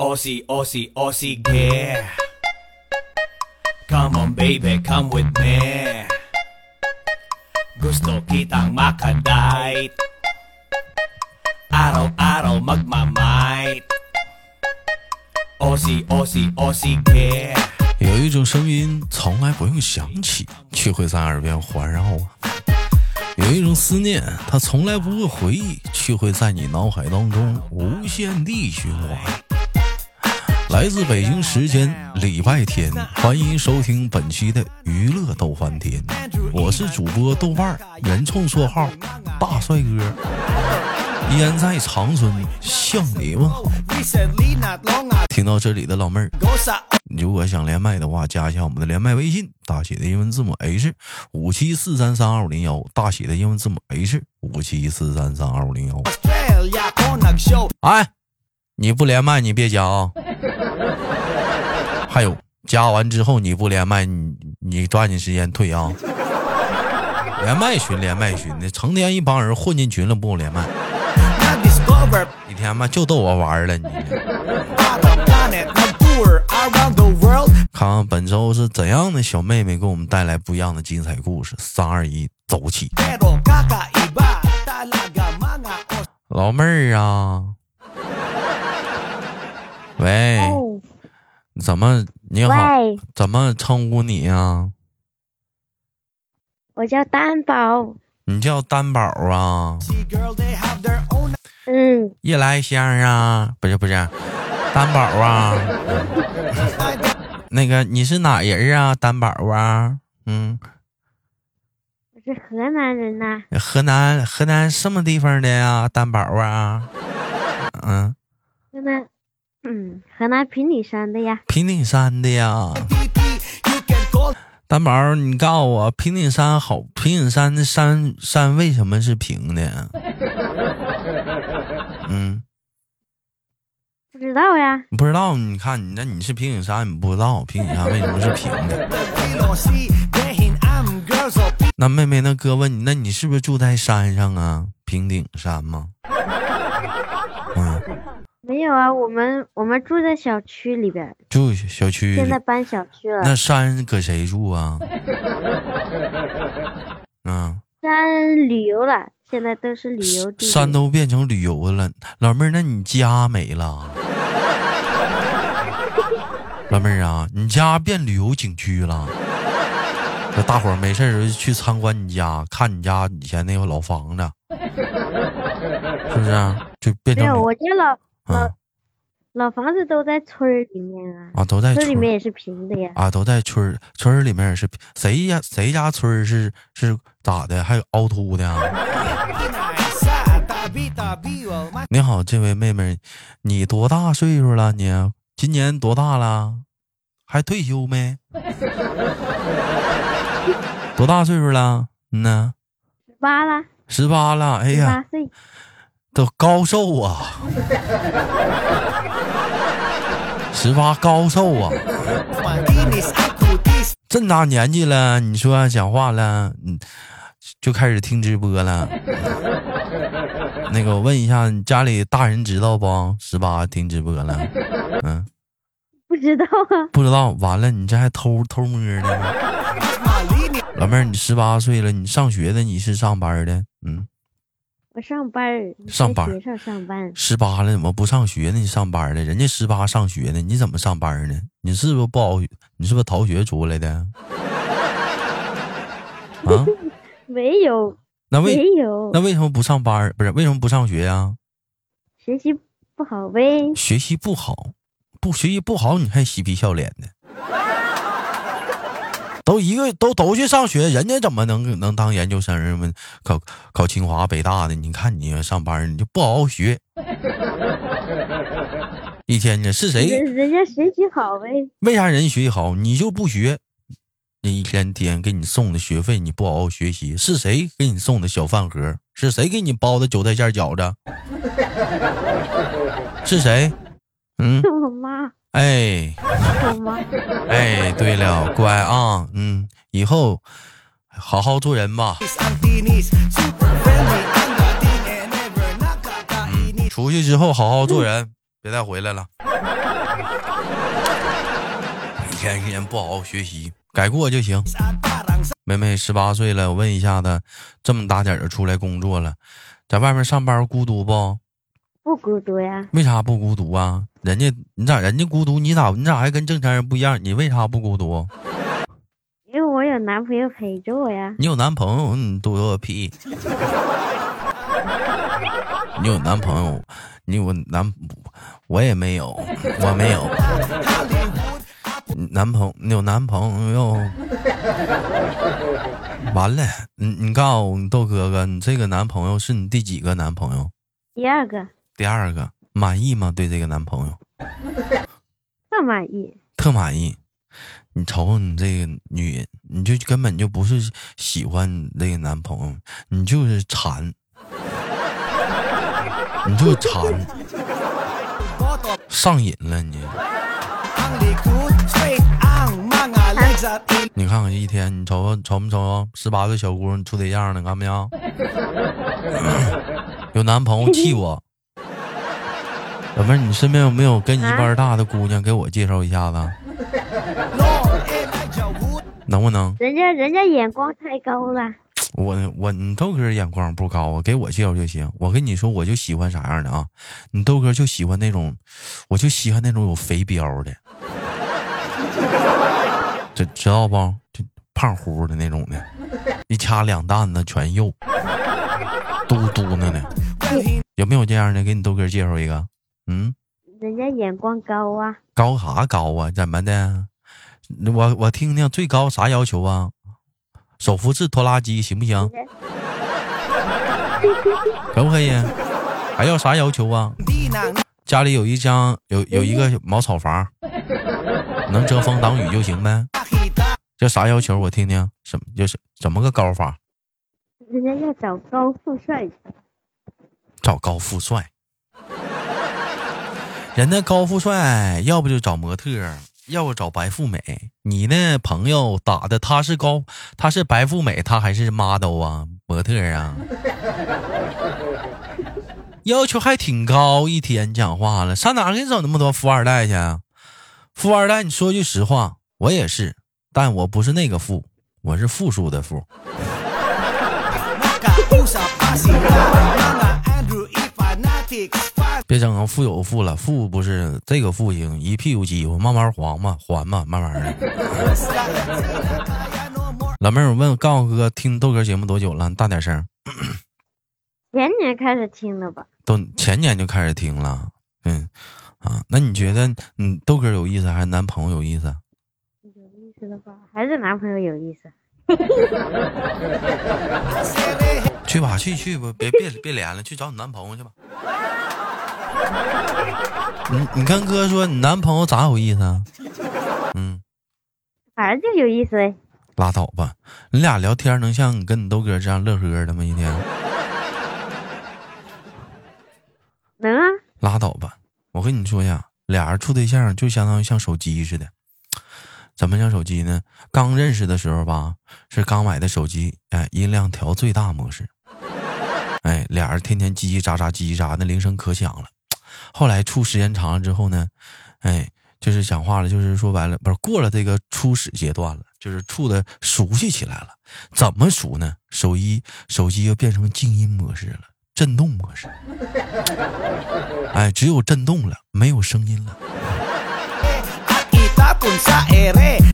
Aussie, Aussie, Aussie, yeah. Come on, baby, come with me. Gusto kitang makadite. Araw-araw magmamight. Aussie, Aussie, Aussie, yeah. 有一种声音从来不用想起，却会在耳边环绕啊；有一种思念，它从来不会回忆，却会在你脑海当中无限地循环。来自北京时间礼拜天，欢迎收听本期的娱乐逗翻天，我是主播豆瓣儿，原创绰号大帅哥，依然在长春向你们好。听到这里的老妹儿。如果想连麦的话，加一下我们的连麦微信，大写的英文字母 H 五七四三三二五零幺，大写的英文字母 H 五七四三三二五零幺。哎，你不连麦你别加啊！还有，加完之后你不连麦，你你抓紧时间退啊！连麦群连麦群的，成天一帮人混进群了，不连麦一天嘛就逗我玩了你。看看本周是怎样的小妹妹给我们带来不一样的精彩故事。三二一，走起老妹儿啊，喂，哦，怎么你好？怎么称呼你呀、我叫担保。你叫担宝啊嗯，夜来香啊？不是不是，担宝啊？那个你是哪人啊？担宝啊？嗯，我是河南人呐、河南河南什么地方的呀？担宝啊？嗯，河南，嗯，河南平顶山的呀。平顶山的呀。担宝，你告诉我，平顶山好，平顶山的山山为什么是平的？嗯，不知道呀，不知道。你看你那你是平顶山，你不知道平顶山为什么是平的那妹妹，那哥问你，那你是不是住在山上啊？平顶山吗？嗯，没有啊，我们我们住在小区里边，住小区。现在搬小区了。那山搁谁住啊？嗯，山旅游了，现在都是旅游地。山都变成旅游了。老妹儿，那你家没了？老妹儿啊，你家变旅游景区了。这大伙儿没事儿就去参观你家，看你家以前那个老房子，是不是啊、就变成没有，我家老老、嗯老房子都在村儿里面啊，啊，都在村儿里面也是平的呀。啊，都在村儿村儿里面也是谁家谁家村儿是是咋的？还有凹凸的啊 你好，这位妹妹，你多大岁数了？你今年多大了？还退休没？多大岁数了？嗯呢，十八了，十八了。哎十呀八，岁，都高寿啊！十八高寿啊.这么大年纪了，你说讲话了，嗯，就开始听直播了。那个，我问一下，你家里大人知道不？十八听直播了，嗯，不知道啊，不知道。完了，你这还偷偷摸的呢？老妹儿，你十八岁了，你上学的，你是上班的？嗯，我上班儿，上班上班。十八了怎么不上学呢？你上班呢，人家十八上学呢，你怎么上班呢？你是不是不好？你是不是逃学出来的？啊？没有，那为没有那，为什么不上班？不是为什么不上学呀、学习不好呗。学习不好，不学习不好，你还嬉皮笑脸的。都一个都都去上学，人家怎么能能当研究生吗？考考清华北大的，你看你上班你就不好好学，一天呢是谁？人人家学习好呗，为啥人学习好，你就不学？那一天天给你送的学费，你不好好学习，是谁给你送的小饭盒？是谁给你包的韭菜馅饺子？是谁？嗯，是 我妈，哎，哎，对了，乖啊，嗯，以后好好做人吧。出去之后好好做人，别再回来了。一天一天不好好学习，改过就行。妹妹十八岁了，我问一下子，这么大点儿出来工作了，在外面上班孤独不？不孤独呀。为啥不孤独啊？人家你咋人家孤独，你咋你咋还跟正常人不一样？你为啥不孤独？因为我有男朋友陪着我呀。你有男朋友，你多个屁！你有男朋友，你有男，我也没有，我没有。男朋你有男朋友？完了，你你告诉我豆哥哥，你这个男朋友是你第几个男朋友？第二个。第二个，满意吗？对这个男朋友？特满意。特满意。你瞅瞅你这个女人，你就根本就不是喜欢这个男朋友，你就是馋，你就馋，上瘾了你。你看看一天，你瞅瞅瞅没瞅？十八岁小姑娘处对象呢，看没有？有男朋友气我。老妹儿，你身边有没有跟你一般大的姑娘？给我介绍一下子。能不能？人家人家眼光太高了。我我你豆哥眼光不高啊，给我介绍就行。我跟你说，我就喜欢啥样的啊？你豆哥就喜欢那种，我就喜欢那种有肥膘的，这知道不？就胖乎的那种的，一掐两担子全肉，嘟嘟的呢。有没有这样的？给你豆哥介绍一个。嗯。人家眼光高啊。高啥高啊？怎么的？我我听听最高啥要求啊？手扶式拖拉机行不行？可不可以？还要啥要求啊？家里有一张有有一个茅草房，能遮风挡雨就行呗。这啥要求？我听听，什么就是怎么个高法？人家要找高富帅。找高富帅？人家高富帅，要不就找模特。要不找白富美，你那朋友打的他是高，他是白富美，他还是 model 啊，模特啊，要求还挺高。一天讲话了，上哪给你整那么多富二代去？富二代，你说句实话，我也是，但我不是那个富，我是负数的富。别整富有富了，富不是这个富行，一屁股鸡巴，慢慢还嘛，还嘛，慢慢的。老妹儿，我问告诉哥，听豆哥节目多久了？大点声。前年开始听的吧？都前年就开始听了。嗯，啊，那你觉得，嗯，豆哥有意思还是男朋友有意思？有意思的话，还是男朋友有意思。去吧，去去吧，别别别连了，去找你男朋友去吧。你你跟哥说，你男朋友咋有意思啊？嗯，反正就有意思呗。拉倒吧，你俩聊天能像你跟你豆哥这样乐呵的吗？一天 能啊。拉倒吧，我跟你说呀，俩人处对象就相当于像手机似的。怎么像手机呢？刚认识的时候吧，是刚买的手机，哎，音量调最大模式，哎，俩人天天叽叽喳喳，叽叽喳，那铃声可响了。后来处时间长了之后呢，哎，就是讲话了，就是说白了，不是过了这个初始阶段了，就是处的熟悉起来了。怎么熟呢？手机手机又变成静音模式了，震动模式，哎，只有震动了，没有声音了。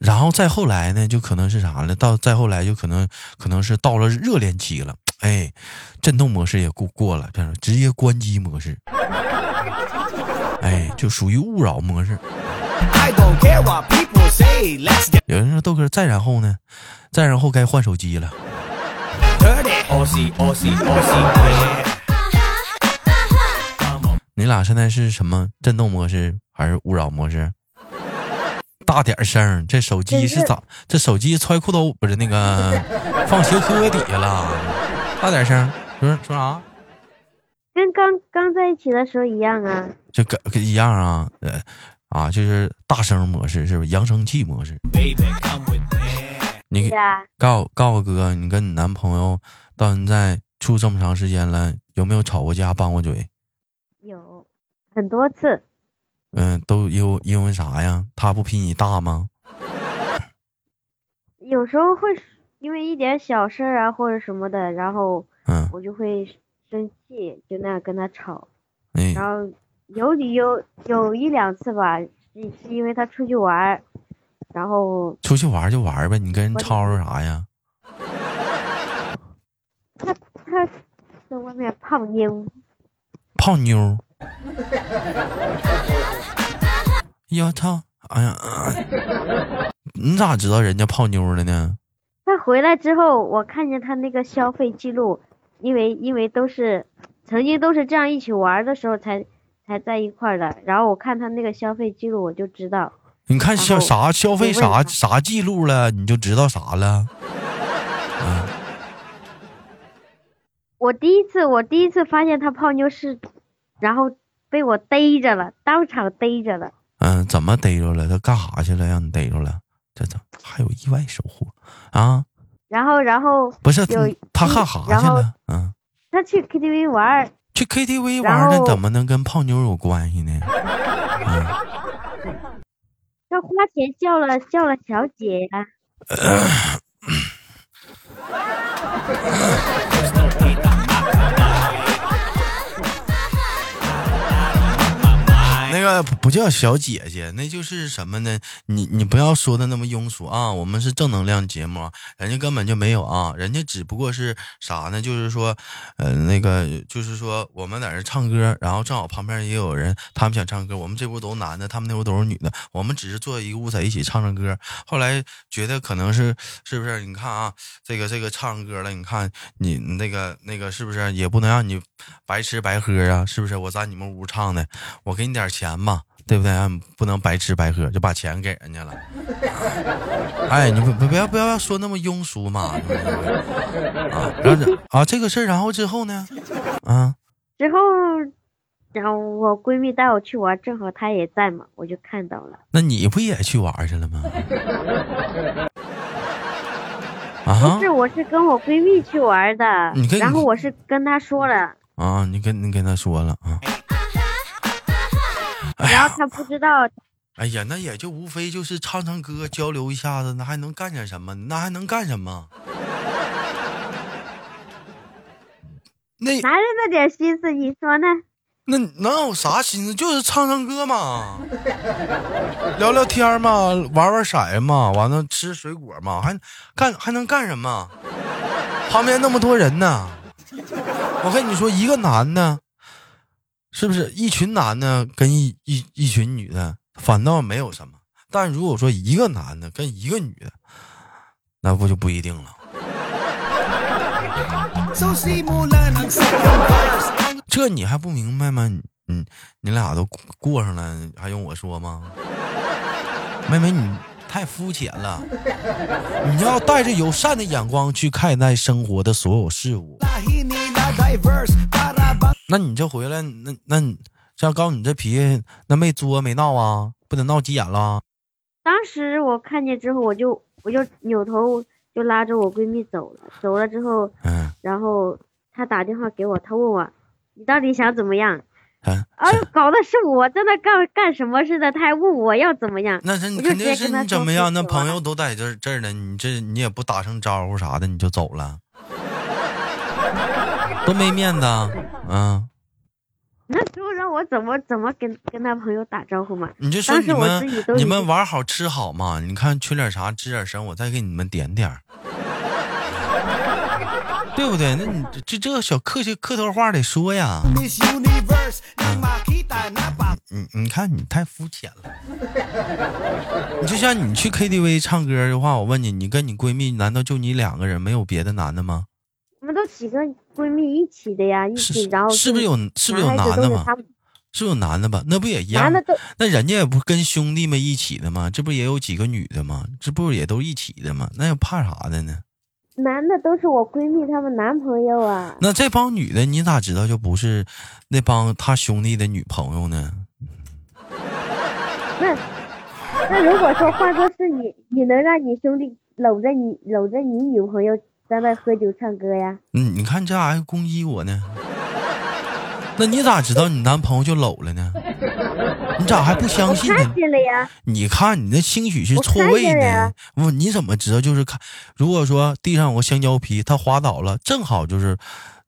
然后再后来呢，就可能是啥了？到再后来就可能可能是到了热恋期了，哎，震动模式也过过了，直接关机模式。哎，就属于勿扰模式。有人说豆哥，再然后呢？再然后该换手机了。你俩现在是什么震动模式还是勿扰模式？大点声，这手机是咋？这手机揣裤兜不是那个放鞋壳底下了？大点声，说说啥？跟刚刚在一起的时候一样啊，就跟一样啊，呃，啊，就是大声模式，是不是扬声器模式？你告告诉哥，你跟你男朋友到现在处这么长时间了，有没有吵过架、拌过嘴？有很多次。嗯，都因因为啥呀？他不比你大吗？有时候会因为一点小事儿啊或者什么的，然后嗯，我就会生气，就那样跟他吵。哎，然后有理由有一两次吧，是是因为他出去玩，然后出去玩就玩呗，你跟人吵吵啥呀？他他在外面泡妞，泡妞儿。呀操！哎呀，你咋知道人家泡妞了呢？他回来之后，我看见他那个消费记录，因为因为都是曾经都是这样一起玩的时候才才在一块儿的，然后我看他那个消费记录，我就知道。你看消啥消费啥啥记录了，你就知道啥了？我第一次我第一次发现他泡妞是，然后被我逮着了，当场逮着了。嗯，怎么逮着了？他干啥去了？让你逮着了？这这还有意外收获啊？然后然后不是有他干啥去了？嗯，他去 KTV 玩儿，去 KTV 玩儿，那怎么能跟泡妞有关系呢？嗯，他花钱叫了叫了小姐 个不叫小姐姐，那就是什么呢？你你不要说的那么庸俗啊！我们是正能量节目，人家根本就没有啊，人家只不过是啥呢？就是说，呃，那个就是说我们在这唱歌，然后正好旁边也有人，他们想唱歌，我们这屋都男的，他们那屋都是女的，我们只是坐一个屋在一起唱唱歌。后来觉得可能是是不是？你看啊，这个这个唱歌了，你看你那个那个是不是也不能让你白吃白喝啊？是不是？我在你们屋唱的，我给你点钱吧，对不对？啊不能白吃白喝，就把钱给人家了。哎，你不不不要不要说那么庸俗嘛！啊，然后这啊这个事儿，然后之后呢？啊，之后，然后我闺蜜带我去玩，正好她也在嘛，我就看到了。那你不也去玩去了吗？啊不是，我是跟我闺蜜去玩的，然后我是跟她说了，啊！你跟你跟她说了啊？然后他不知道，哎呀，那也就无非就是唱唱歌，交流一下子，那还能干点什么？那还能干什么？那男人那点心思，你说呢？那能有啥心思？就是唱唱歌嘛，聊聊天嘛，玩玩骰嘛，完了吃水果嘛，还干还能干什么？旁边那么多人呢，我跟你说，一个男的，是不是一群男的跟一一一群女的，反倒没有什么。但如果说一个男的跟一个女的，那不就不一定了。这你还不明白吗？你，你俩都过上了，还用我说吗？妹妹，你太肤浅了。你要带着友善的眼光去看待生活的所有事物。那你这回来，那那你像告诉你这脾气，那没作没闹啊？不得闹急眼了？当时我看见之后，我就我就扭头就拉着我闺蜜走了。走了之后，嗯然后她打电话给我，她问我你到底想怎么样？啊，哎呦，搞的是我在那干干什么似的，她还问我要怎么样？那是你肯定是你怎么样？那朋友都在这这儿呢，你这你也不打声招呼啥的，你就走了，多没面子啊！嗯，那时候让我怎么怎么跟跟他朋友打招呼嘛？你就说你们你们玩好吃好嘛？你看缺点啥吱点声，我再给你们点点儿，对不对？那你这这小客气客套话得说呀。你你看你太肤浅了。你就像你去 KTV 唱歌的话，我问你，你跟你闺蜜难道就你两个人，没有别的男的吗？几个闺蜜一起的呀，一是起，然后是不是有是不是有男的吗？是不是有男的吧？那不也一样男？的都那人家也不跟兄弟们一起的吗？这不也有几个女的吗？这不也都一起的吗？那又怕啥的呢？男的都是我闺蜜他们男朋友啊。那这帮女的，你咋知道就不是那帮他兄弟的女朋友呢？那那如果说换作是你，你能让你兄弟搂着你搂着你女朋友在外喝酒唱歌呀？嗯，你看这还攻击我呢？那你咋知道你男朋友就搂了呢？你咋还不相信呢看？见了呀，你看你那兴许是错位呢见了呀。不，你怎么知道？就是看，如果说地上有个香蕉皮，它滑倒了，正好就是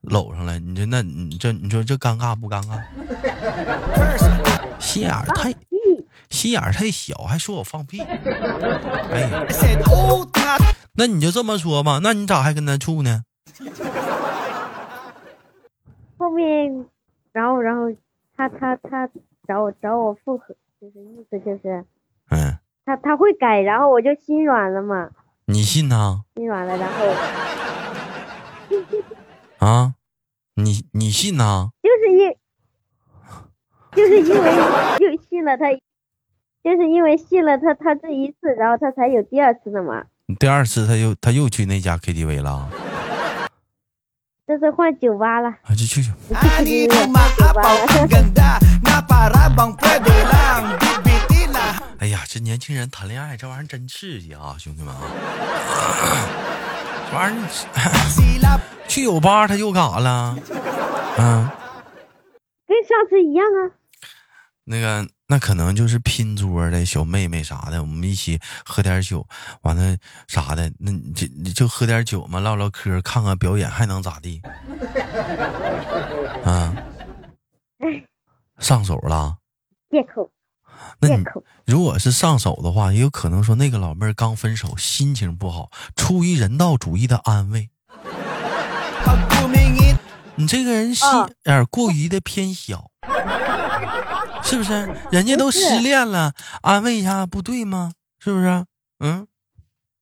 搂上来，你说那你这你说这尴尬不尴尬？心眼儿太，心眼儿太小，还说我放屁。哎呀，Oh, 那你就这么说吧，那你咋还跟他处呢？后面，然后然后他他他找我找我复合，就是意思就是嗯，他他会改，然后我就心软了嘛，你信他心软了，然后啊？你你信他？就是因就是因为就信了他，就是因为信了他他这一次，然后他才有第二次的嘛。第二次他又他又去那家 KTV 了，这次换酒吧了，啊，就去去。去哎呀，这年轻人谈恋爱这玩意儿真刺激啊，兄弟们啊！这玩意儿 去酒吧他又干啥了？嗯，跟上次一样啊，那个那可能就是拼桌的小妹妹啥的，我们一起喝点酒，完了啥的，那你就你就喝点酒嘛，唠唠嗑，看看表演，还能咋地？啊，上手了。借口那你借口。如果是上手的话，也有可能说那个老妹儿刚分手，心情不好，出于人道主义的安慰。你这个人心哦眼儿过于的偏小，是不是？人家都失恋了，安慰一下不对吗？是不是？嗯，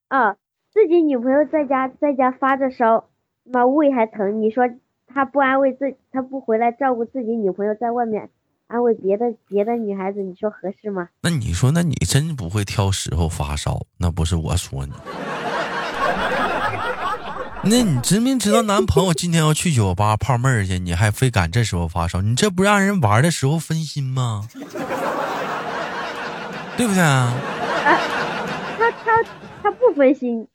啊，自己女朋友在家在家发着烧，妈胃还疼，你说他不安慰自，他不回来照顾自己女朋友，在外面安慰别的别的女孩子，你说合适吗？那你说，那你真不会挑时候发烧，那不是我说你。那你知没知道男朋友今天要去酒吧泡妹儿去，你还非赶这时候发烧，你这不让人玩的时候分心吗？对不对啊？他他他不分心，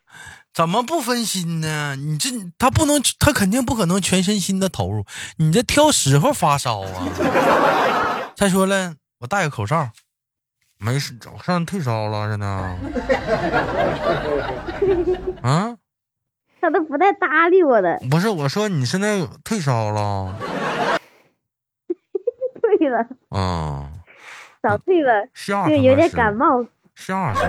怎么不分心呢？你这他不能，他肯定不可能全身心的投入。你这挑时候发烧啊！再说了，我戴个口罩，没事，早上退烧了，真的。啊，他都不带搭理我的。不是，我说你现在退烧了 退了，啊？早退了，吓就有点感冒。吓死我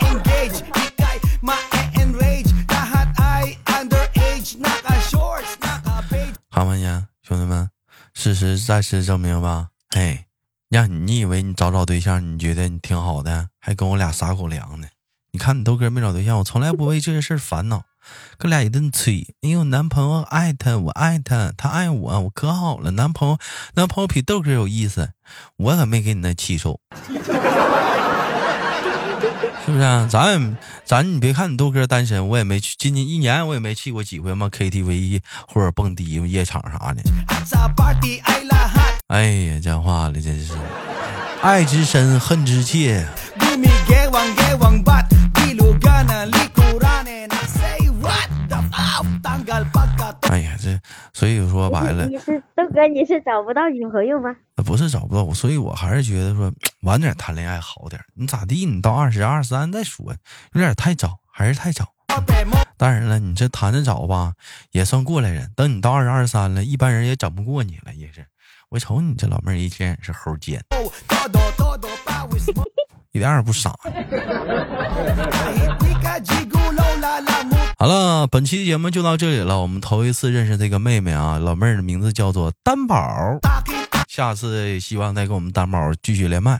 ！Engage Ika'y ma-enrage Lahat ay underage Naka-shorts, naka-beige 看见，兄弟们，事实再次证明吧，嘿，让你你以为你找找对象，你觉得你挺好的，还跟我俩撒狗粮呢。你看你豆哥没找对象，我从来不为这些事儿烦恼，哥俩一顿吹。哎呦，男朋友爱他，我爱他，他爱我，我可好了。男朋友，男朋友比豆哥有意思，我可没给你那气受。是不是、啊？咱也咱你别看你豆哥单身，我也没去，今年一年我也没去过几回嘛 KTV 或者蹦迪夜场啥的。哎呀，讲话了，真是爱之深，恨之切。所以说白了，你是豆哥，你是找不到女朋友吗？不是找不到我，所以我还是觉得说 晚点谈恋爱好点。你咋地？你到二十二三再说，有点太早，还是太早。当然了，你这谈的早吧，也算过来人。等你到二十二三了，一般人也整不过你了，也是。我瞅你这老妹儿一天也是猴尖，Todo, todo pawis mo 一点也不傻。好了，本期节目就到这里了。我们头一次认识这个妹妹啊，老妹儿的名字叫做丹宝。下次希望再跟我们丹宝继续连麦。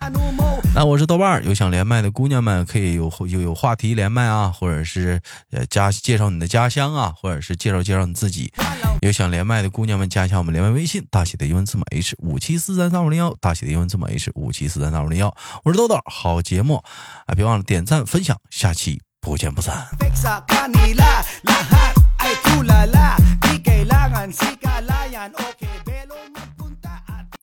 那我是豆瓣儿，有想连麦的姑娘们可以有有有话题连麦啊，或者是呃家介绍你的家乡啊，或者是介绍介绍你自己。有想连麦的姑娘们，加一下我们连麦微信，大写的英文字母 H 五七四三三五零幺，大写的英文字母 H 五七四三三五零幺。我是豆豆，好节目啊，别忘了点赞分享，下期不见不散。